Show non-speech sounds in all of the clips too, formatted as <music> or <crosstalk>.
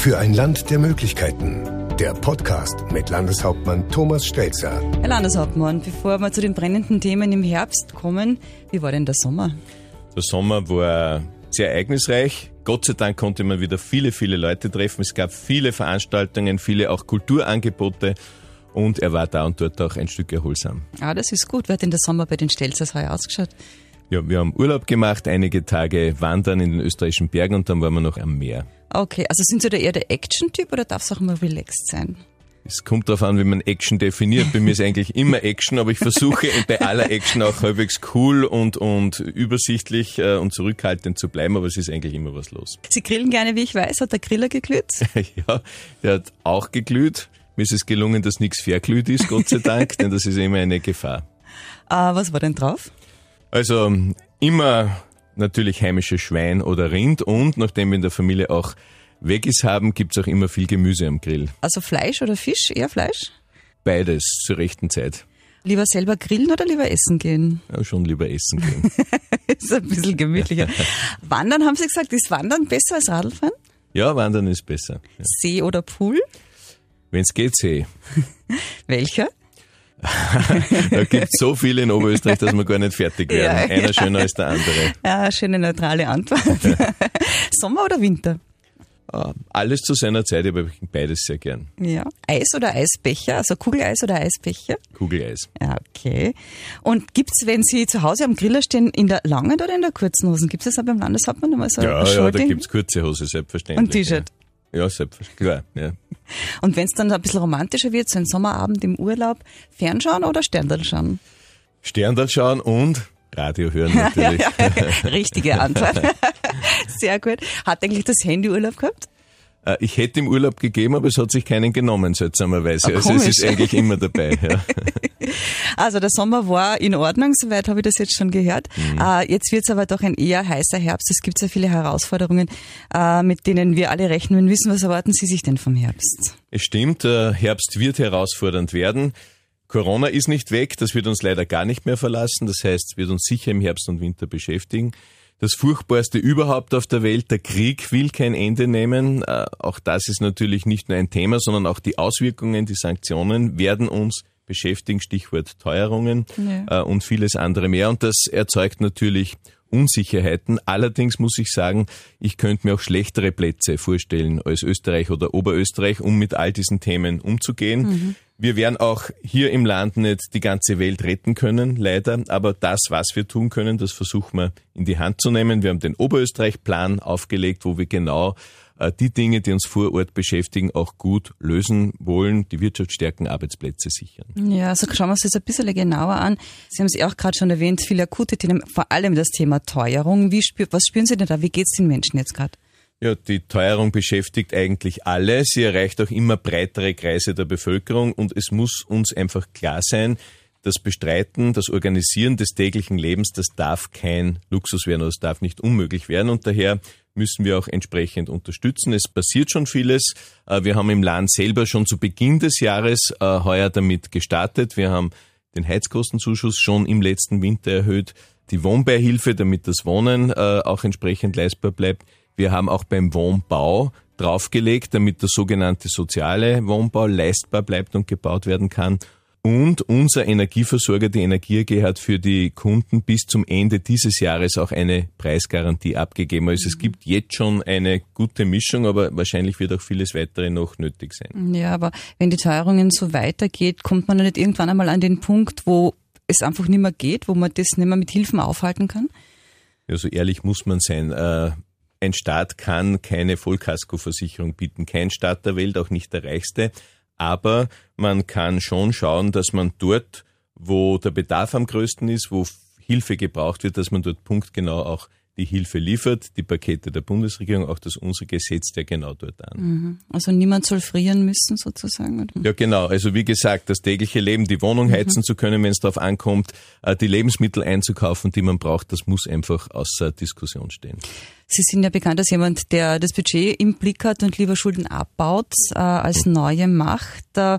Für ein Land der Möglichkeiten. Der Podcast mit Landeshauptmann Thomas Stelzer. Herr Landeshauptmann, bevor wir zu den brennenden Themen im Herbst kommen, wie war denn der Sommer? Der Sommer war sehr ereignisreich. Gott sei Dank konnte man wieder viele, viele Leute treffen. Es gab viele Veranstaltungen, viele auch Kulturangebote und er war da und dort auch ein Stück erholsam. Ah, das ist gut. Wie hat denn der Sommer bei den Stelzers heuer ausgeschaut? Ja, wir haben Urlaub gemacht, einige Tage wandern in den österreichischen Bergen und dann waren wir noch am Meer. Okay, also sind Sie da eher der Action-Typ oder darf es auch mal relaxed sein? Es kommt darauf an, wie man Action definiert. Bei mir ist eigentlich immer Action, aber ich versuche <laughs> bei aller Action auch halbwegs cool und, und übersichtlich äh, und zurückhaltend zu bleiben, aber es ist eigentlich immer was los. Sie grillen gerne, wie ich weiß. Hat der Griller geglüht? <laughs> ja, der hat auch geglüht. Mir ist es gelungen, dass nichts verglüht ist, Gott sei Dank, <laughs> denn das ist immer eine Gefahr. Uh, was war denn drauf? Also immer natürlich heimisches Schwein oder Rind und nachdem wir in der Familie auch Veggies haben, gibt's auch immer viel Gemüse am Grill. Also Fleisch oder Fisch? Eher Fleisch? Beides zur rechten Zeit. Lieber selber grillen oder lieber essen gehen? Ja, schon lieber essen gehen. <laughs> ist ein bisschen gemütlicher. <laughs> Wandern haben Sie gesagt, ist Wandern besser als Radlfahren? Ja, Wandern ist besser. Ja. See oder Pool? Wenn's geht, See. <laughs> Welcher? <laughs> da gibt es so viele in Oberösterreich, dass wir gar nicht fertig werden. Ja, Einer ja. schöner als der andere. Ja, schöne neutrale Antwort. <laughs> Sommer oder Winter? Ah, alles zu seiner Zeit, aber beides sehr gern. Ja. Eis oder Eisbecher? Also Kugeleis oder Eisbecher? Kugeleis. Ja, okay. Und gibt's, wenn Sie zu Hause am Griller stehen, in der langen oder in der kurzen Hosen? Gibt es das auch beim Landeshauptmann immer so? Ja, ja, da gibt's kurze Hose, selbstverständlich. Und T-Shirt? Ja. Ja, selbstverständlich, klar, ja. Und wenn es dann ein bisschen romantischer wird, so ein Sommerabend im Urlaub, Fernschauen oder Sterndal schauen? Sterndal schauen und Radio hören <laughs> natürlich. Richtige Antwort. <laughs> Sehr gut. Hat eigentlich das Handy Urlaub gehabt? Äh, ich hätte im Urlaub gegeben, aber es hat sich keinen genommen, seltsamerweise. Ah, also es ist eigentlich immer dabei. Ja. <laughs> Also der Sommer war in Ordnung, soweit habe ich das jetzt schon gehört. Mhm. Äh, jetzt wird es aber doch ein eher heißer Herbst. Es gibt sehr viele Herausforderungen, äh, mit denen wir alle rechnen wissen. Was erwarten Sie sich denn vom Herbst? Es stimmt, der Herbst wird herausfordernd werden. Corona ist nicht weg, das wird uns leider gar nicht mehr verlassen. Das heißt, es wird uns sicher im Herbst und Winter beschäftigen das Furchtbarste überhaupt auf der Welt. Der Krieg will kein Ende nehmen. Äh, auch das ist natürlich nicht nur ein Thema, sondern auch die Auswirkungen, die Sanktionen werden uns beschäftigen. Stichwort Teuerungen ja. Äh, und vieles andere mehr. Und das erzeugt natürlich Unsicherheiten. Allerdings muss ich sagen, ich könnte mir auch schlechtere Plätze vorstellen als Österreich oder Oberösterreich, um mit all diesen Themen umzugehen. Mhm. Wir werden auch hier im Land nicht die ganze Welt retten können, leider. Aber das, was wir tun können, das versuchen wir in die Hand zu nehmen. Wir haben den Oberösterreich-Plan aufgelegt, wo wir genau die Dinge, die uns vor Ort beschäftigen, auch gut lösen wollen, die Wirtschaft stärken, Arbeitsplätze sichern. Ja, also schauen wir uns das ein bisschen genauer an. Sie haben es auch gerade schon erwähnt, viele akute Themen, vor allem das Thema Teuerung. Wie spür, was spüren Sie denn da? Wie geht es den Menschen jetzt gerade? Ja, die Teuerung beschäftigt eigentlich alle. Sie erreicht auch immer breitere Kreise der Bevölkerung und es muss uns einfach klar sein, das Bestreiten, das Organisieren des täglichen Lebens, das darf kein Luxus werden, das darf nicht unmöglich werden und daher müssen wir auch entsprechend unterstützen. Es passiert schon vieles. Äh, wir haben im Land selber schon zu Beginn des Jahres äh, heuer damit gestartet. Wir haben den Heizkostenzuschuss schon im letzten Winter erhöht, die Wohnbeihilfe, damit das Wohnen äh, auch entsprechend leistbar bleibt. Wir haben auch beim Wohnbau draufgelegt, damit der sogenannte soziale Wohnbau leistbar bleibt und gebaut werden kann. Und unser Energieversorger, die Energie AG, hat für die Kunden bis zum Ende dieses Jahres auch eine Preisgarantie abgegeben. Also es mhm. gibt jetzt schon eine gute Mischung, aber wahrscheinlich wird auch vieles weitere noch nötig sein. Ja, aber wenn die Teuerungen so weitergeht, kommt man nicht irgendwann einmal an den Punkt, wo es einfach nicht mehr geht, wo man das nicht mehr mit Hilfen aufhalten kann? Ja, so ehrlich muss man sein. Äh, ein Staat kann keine Vollkaskoversicherung bieten. Kein Staat der Welt, auch nicht der reichste aber man kann schon schauen, dass man dort, wo der Bedarf am größten ist, wo Hilfe gebraucht wird, dass man dort punktgenau auch die Hilfe liefert. Die Pakete der Bundesregierung, auch das unsere setzt ja genau dort an. Mhm. Also niemand soll frieren müssen sozusagen? Oder? Ja, genau. Also wie gesagt, das tägliche Leben, die Wohnung mhm. heizen zu können, wenn es darauf ankommt, äh, die Lebensmittel einzukaufen, die man braucht, das muss einfach außer Diskussion stehen. Sie sind ja bekannt als jemand, der das Budget im Blick hat und lieber Schulden abbaut, äh, als mhm. neue macht. Äh,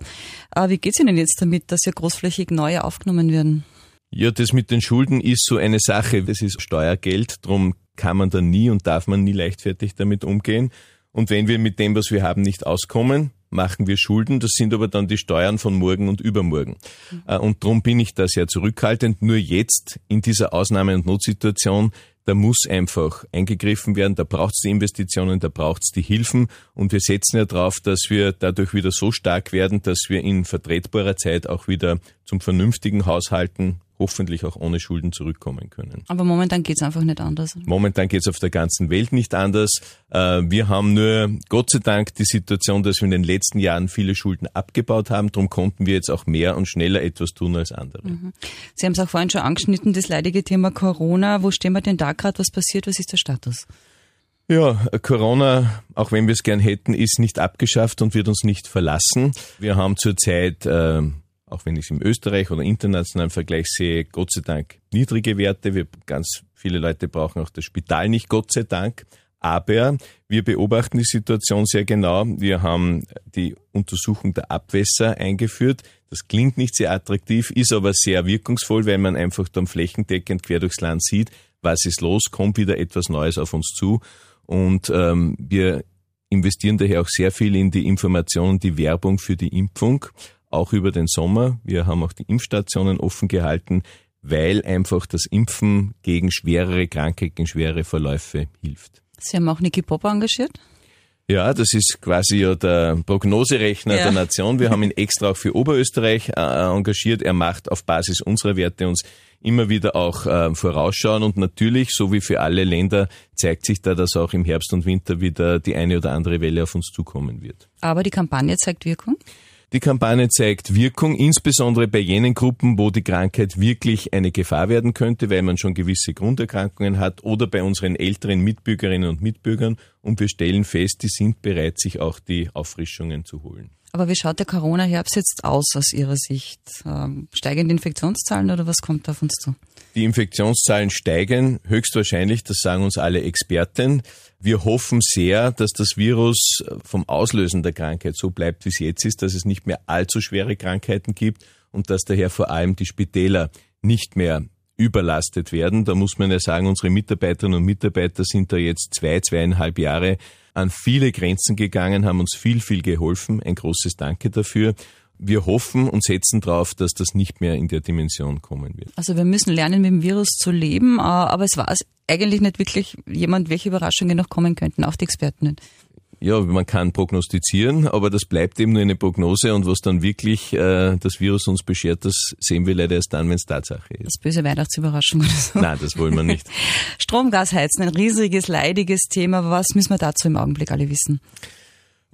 äh wie geht es Ihnen jetzt damit, dass ja großflächig neue aufgenommen werden? Ja, das mit den Schulden ist so eine Sache. Das ist Steuergeld, darum kann man da nie und darf man nie leichtfertig damit umgehen. Und wenn wir mit dem, was wir haben, nicht auskommen, machen wir Schulden. Das sind aber dann die Steuern von morgen und übermorgen. Mhm. Und darum bin ich da sehr zurückhaltend. Nur jetzt in dieser Ausnahme- und Notsituation da muss einfach eingegriffen werden, da braucht es die Investitionen, da braucht es die Hilfen und wir setzen ja darauf, dass wir dadurch wieder so stark werden, dass wir in vertretbarer Zeit auch wieder zum vernünftigen Haushalten hoffentlich auch ohne Schulden zurückkommen können. Aber momentan geht es einfach nicht anders. Momentan geht es auf der ganzen Welt nicht anders. Äh, wir haben nur Gott sei Dank die Situation, dass wir in den letzten Jahren viele Schulden abgebaut haben. Darum konnten wir jetzt auch mehr und schneller etwas tun als andere. Mhm. Sie haben es auch vorhin schon angeschnitten, das leidige Thema Corona. Wo stehen wir denn da gerade? Was passiert? Was ist der Status? Ja, Corona, auch wenn wir es gern hätten, ist nicht abgeschafft und wird uns nicht verlassen. Wir haben zurzeit äh, auch wenn ich es im Österreich oder internationalen Vergleich sehe, Gott sei Dank niedrige Werte. Wir, ganz viele Leute brauchen auch das Spital nicht, Gott sei Dank. Aber wir beobachten die Situation sehr genau. Wir haben die Untersuchung der Abwässer eingeführt. Das klingt nicht sehr attraktiv, ist aber sehr wirkungsvoll, weil man einfach dann flächendeckend quer durchs Land sieht, was ist los, kommt wieder etwas Neues auf uns zu. Und ähm, wir investieren daher auch sehr viel in die Information die Werbung für die Impfung auch über den Sommer. Wir haben auch die Impfstationen offen gehalten, weil einfach das Impfen gegen schwerere Krankheiten, gegen schwere Verläufe hilft. Sie haben auch Niki Popper engagiert? Ja, das ist quasi ja der Prognoserechner ja. der Nation. Wir haben ihn extra auch für Oberösterreich äh, engagiert. Er macht auf Basis unserer Werte uns immer wieder auch äh, vorausschauen und natürlich, so wie für alle Länder, zeigt sich da, dass auch im Herbst und Winter wieder die eine oder andere Welle auf uns zukommen wird. Aber die Kampagne zeigt Wirkung? Die Kampagne zeigt Wirkung, insbesondere bei jenen Gruppen, wo die Krankheit wirklich eine Gefahr werden könnte, weil man schon gewisse Grunderkrankungen hat oder bei unseren älteren Mitbürgerinnen und Mitbürgern. Und wir stellen fest, die sind bereit, sich auch die Auffrischungen zu holen. Aber wie schaut der Corona-Herbst jetzt aus aus Ihrer Sicht? Ähm, steigende Infektionszahlen oder was kommt auf uns zu? Die Infektionszahlen steigen höchstwahrscheinlich, das sagen uns alle Experten. Wir hoffen sehr, dass das Virus vom Auslösen der Krankheit so bleibt, wie es jetzt ist, dass es nicht mehr allzu schwere Krankheiten gibt und dass daher vor allem die Spitäler nicht mehr überlastet werden. Da muss man ja sagen, unsere Mitarbeiterinnen und Mitarbeiter sind da jetzt zwei, zweieinhalb Jahre an viele Grenzen gegangen, haben uns viel, viel geholfen. Ein großes Danke dafür wir hoffen und setzen darauf, dass das nicht mehr in der Dimension kommen wird. Also wir müssen lernen, mit dem Virus zu leben, äh, aber es war eigentlich nicht wirklich jemand, welche Überraschungen noch kommen könnten, auch die Experten. Ja, man kann prognostizieren, aber das bleibt eben nur eine Prognose und was dann wirklich äh, das Virus uns beschert, das sehen wir leider erst dann, wenn es Tatsache ist. Das böse Weihnachtsüberraschung oder so. Nein, das wollen wir nicht. <laughs> Stromgasheizen, ein riesiges, leidiges Thema. Was müssen wir dazu im Augenblick alle wissen?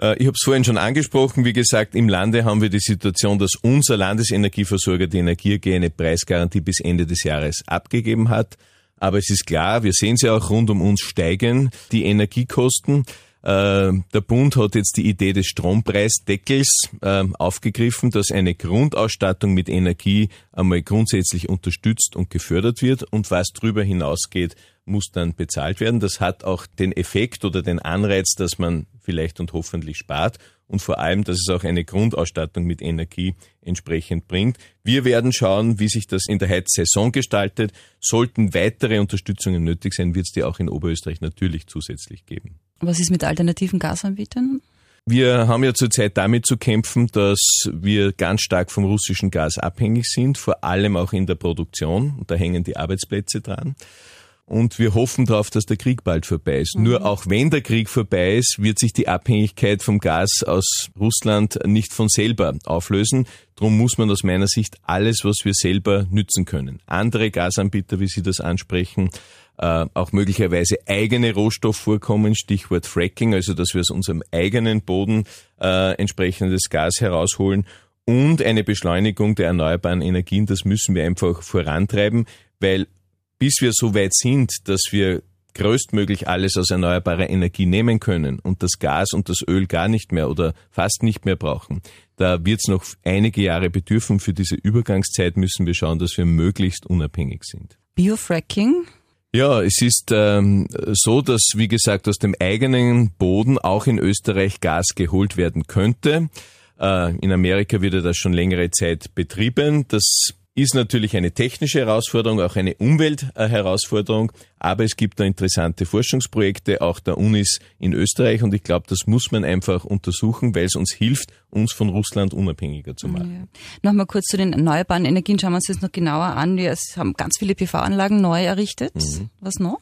Äh, ich habe es vorhin schon angesprochen. Wie gesagt, im Lande haben wir die Situation, dass unser Landesenergieversorger die Energie eine Preisgarantie bis Ende des Jahres abgegeben hat. Aber es ist klar, wir sehen sie auch rund um uns steigen, die Energiekosten. Äh, der Bund hat jetzt die Idee des Strompreisdeckels äh, aufgegriffen, dass eine Grundausstattung mit Energie einmal grundsätzlich unterstützt und gefördert wird und was darüber hinausgeht, muss dann bezahlt werden. Das hat auch den Effekt oder den Anreiz, dass man vielleicht und hoffentlich spart und vor allem, dass es auch eine Grundausstattung mit Energie entsprechend bringt. Wir werden schauen, wie sich das in der Heizsaison gestaltet. Sollten weitere Unterstützungen nötig sein, wird es die auch in Oberösterreich natürlich zusätzlich geben. Was ist mit alternativen Gasanbietern? Wir haben ja zurzeit damit zu kämpfen, dass wir ganz stark vom russischen Gas abhängig sind, vor allem auch in der Produktion. Und da hängen die Arbeitsplätze dran und wir hoffen darauf, dass der Krieg bald vorbei ist. Mhm. Nur auch wenn der Krieg vorbei ist, wird sich die Abhängigkeit vom Gas aus Russland nicht von selber auflösen. Drum muss man aus meiner Sicht alles, was wir selber nützen können. Andere Gasanbieter, wie Sie das ansprechen, äh, auch möglicherweise eigene Rohstoffvorkommen, Stichwort Fracking, also dass wir aus unserem eigenen Boden äh, entsprechendes Gas herausholen und eine Beschleunigung der erneuerbaren Energien, das müssen wir einfach vorantreiben, weil bis wir so weit sind, dass wir größtmöglich alles aus erneuerbarer Energie nehmen können und das Gas und das Öl gar nicht mehr oder fast nicht mehr brauchen, da wird es noch einige Jahre bedürfen. Für diese Übergangszeit müssen wir schauen, dass wir möglichst unabhängig sind. Biofracking? Ja, es ist ähm, so, dass, wie gesagt, aus dem eigenen Boden auch in Österreich Gas geholt werden könnte. Äh, in Amerika wird das schon längere Zeit betrieben. Das ist natürlich eine technische Herausforderung, auch eine Umweltherausforderung, aber es gibt da interessante Forschungsprojekte, auch der Unis in Österreich und ich glaube, das muss man einfach untersuchen, weil es uns hilft, uns von Russland unabhängiger zu machen. Ja. Nochmal kurz zu den erneuerbaren Energien, schauen wir uns das noch genauer an. Wir haben ganz viele PV-Anlagen neu errichtet. Mhm. Was noch?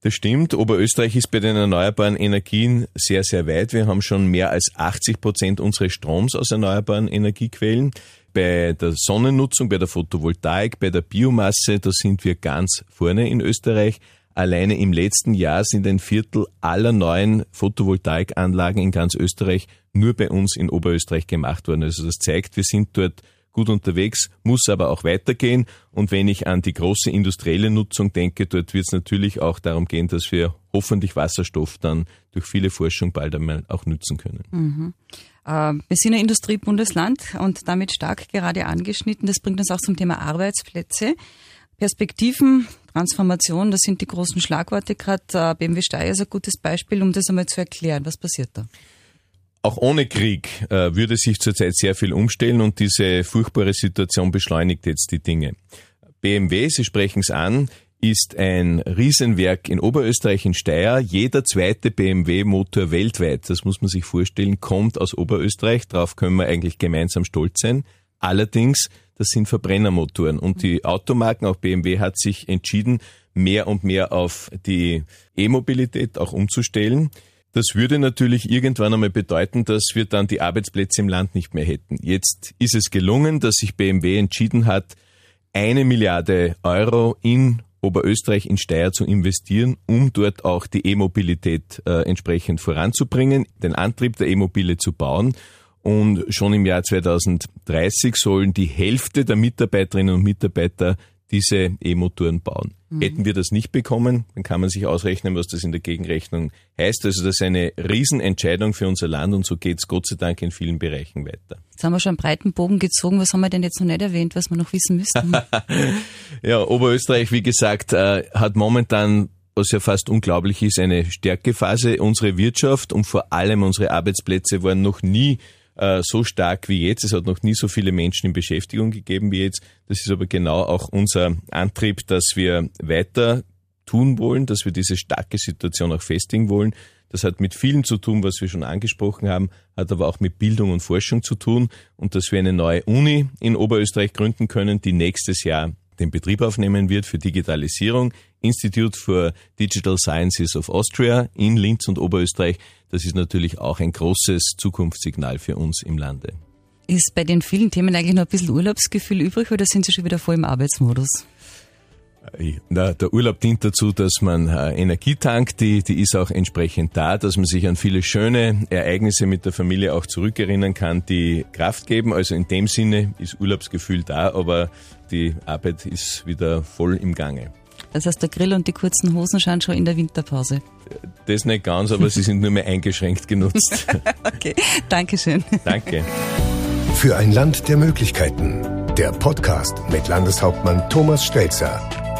Das stimmt. Oberösterreich ist bei den erneuerbaren Energien sehr, sehr weit. Wir haben schon mehr als 80 Prozent unseres Stroms aus erneuerbaren Energiequellen bei der Sonnennutzung, bei der Photovoltaik, bei der Biomasse, da sind wir ganz vorne in Österreich. Alleine im letzten Jahr sind ein Viertel aller neuen Photovoltaikanlagen in ganz Österreich nur bei uns in Oberösterreich gemacht worden. Also das zeigt, wir sind dort gut unterwegs, muss aber auch weitergehen. Und wenn ich an die große industrielle Nutzung denke, dort wird es natürlich auch darum gehen, dass wir hoffentlich Wasserstoff dann durch viele Forschung bald einmal auch nutzen können. Mhm. Äh, wir sind ein Industriebundesland und damit stark gerade angeschnitten. Das bringt uns auch zum Thema Arbeitsplätze. Perspektiven, Transformation, das sind die großen Schlagworte gerade. Äh, BMW Steyr ist ein gutes Beispiel, um das einmal zu erklären. Was passiert da? Auch ohne Krieg äh, würde sich zurzeit sehr viel umstellen und diese furchtbare Situation beschleunigt jetzt die Dinge. BMW, Sie sprechen es an, ist ein Riesenwerk in Oberösterreich in Steyr. Jeder zweite BMW-Motor weltweit, das muss man sich vorstellen, kommt aus Oberösterreich. Darauf können wir eigentlich gemeinsam stolz sein. Allerdings, das sind Verbrennermotoren und die Automarken, auch BMW hat sich entschieden, mehr und mehr auf die E-Mobilität auch umzustellen. Das würde natürlich irgendwann einmal bedeuten, dass wir dann die Arbeitsplätze im Land nicht mehr hätten. Jetzt ist es gelungen, dass sich BMW entschieden hat, eine Milliarde Euro in Oberösterreich in Steyr zu investieren, um dort auch die E-Mobilität äh, entsprechend voranzubringen, den Antrieb der E-Mobile zu bauen. Und schon im Jahr 2030 sollen die Hälfte der Mitarbeiterinnen und Mitarbeiter diese E-Motoren bauen. Mhm. Hätten wir das nicht bekommen, dann kann man sich ausrechnen, was das in der Gegenrechnung heißt. Also das ist eine Riesenentscheidung für unser Land und so geht es Gott sei Dank in vielen Bereichen weiter. Jetzt haben wir schon einen breiten Bogen gezogen. Was haben wir denn jetzt noch nicht erwähnt, was wir noch wissen müssten? <laughs> ja, Oberösterreich, wie gesagt, äh, hat momentan was ja fast unglaublich ist, eine Stärkephase. Unsere Wirtschaft und vor allem unsere Arbeitsplätze waren noch nie äh, so stark wie jetzt. Es hat noch nie so viele Menschen in Beschäftigung gegeben wie jetzt. Das ist aber genau auch unser Antrieb, dass wir weiter tun wollen, dass wir diese starke Situation auch festigen wollen. Das hat mit vielen zu tun, was wir schon angesprochen haben, hat aber auch mit Bildung und Forschung zu tun und dass wir eine neue Uni in Oberösterreich gründen können, die nächstes Jahr den Betrieb aufnehmen wird für Digitalisierung. Institute for Digital Sciences of Austria in Linz und Oberösterreich. Das ist natürlich auch ein großes Zukunftssignal für uns im Lande. Ist bei den vielen Themen eigentlich noch ein bisschen Urlaubsgefühl übrig oder sind Sie schon wieder voll im Arbeitsmodus? Na, der Urlaub dient dazu, dass man äh, Energie tankt, die, die ist auch entsprechend da, dass man sich an viele schöne Ereignisse mit der Familie auch zurückerinnern kann, die Kraft geben. Also in dem Sinne ist Urlaubsgefühl da, aber die Arbeit ist wieder voll im Gange. Das heißt, der Grill und die kurzen Hosen schauen schon in der Winterpause. Das nicht ganz, aber sie sind nur mehr eingeschränkt genutzt. <laughs> okay, Dankeschön. Danke. Für ein Land der Möglichkeiten. Der Podcast mit Landeshauptmann Thomas Stelzer.